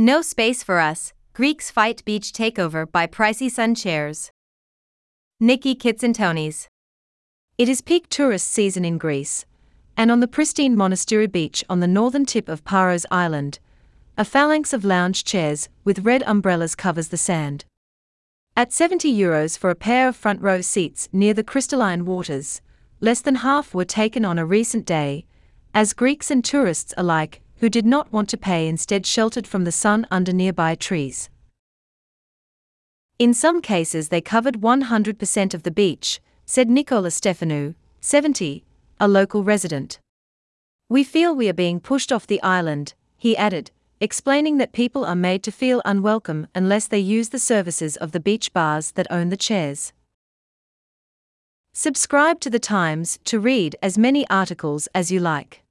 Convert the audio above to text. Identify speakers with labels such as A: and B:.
A: No space for us, Greeks fight beach takeover by pricey sun chairs. Niki Kitsantonis. It is peak tourist season in Greece, and on the pristine Monastirou beach on the northern tip of Paros Island, a phalanx of lounge chairs with red umbrellas covers the sand. At 70 euros for a pair of front row seats near the crystalline waters, less than half were taken on a recent day, as Greeks and tourists alike who did not want to pay instead sheltered from the sun under nearby trees. In some cases, they covered 100% of the beach, said Nicola Stefanou, 70, a local resident. We feel we are being pushed off the island, he added, explaining that people are made to feel unwelcome unless they use the services of the beach bars that own the chairs. Subscribe to The Times to read as many articles as you like.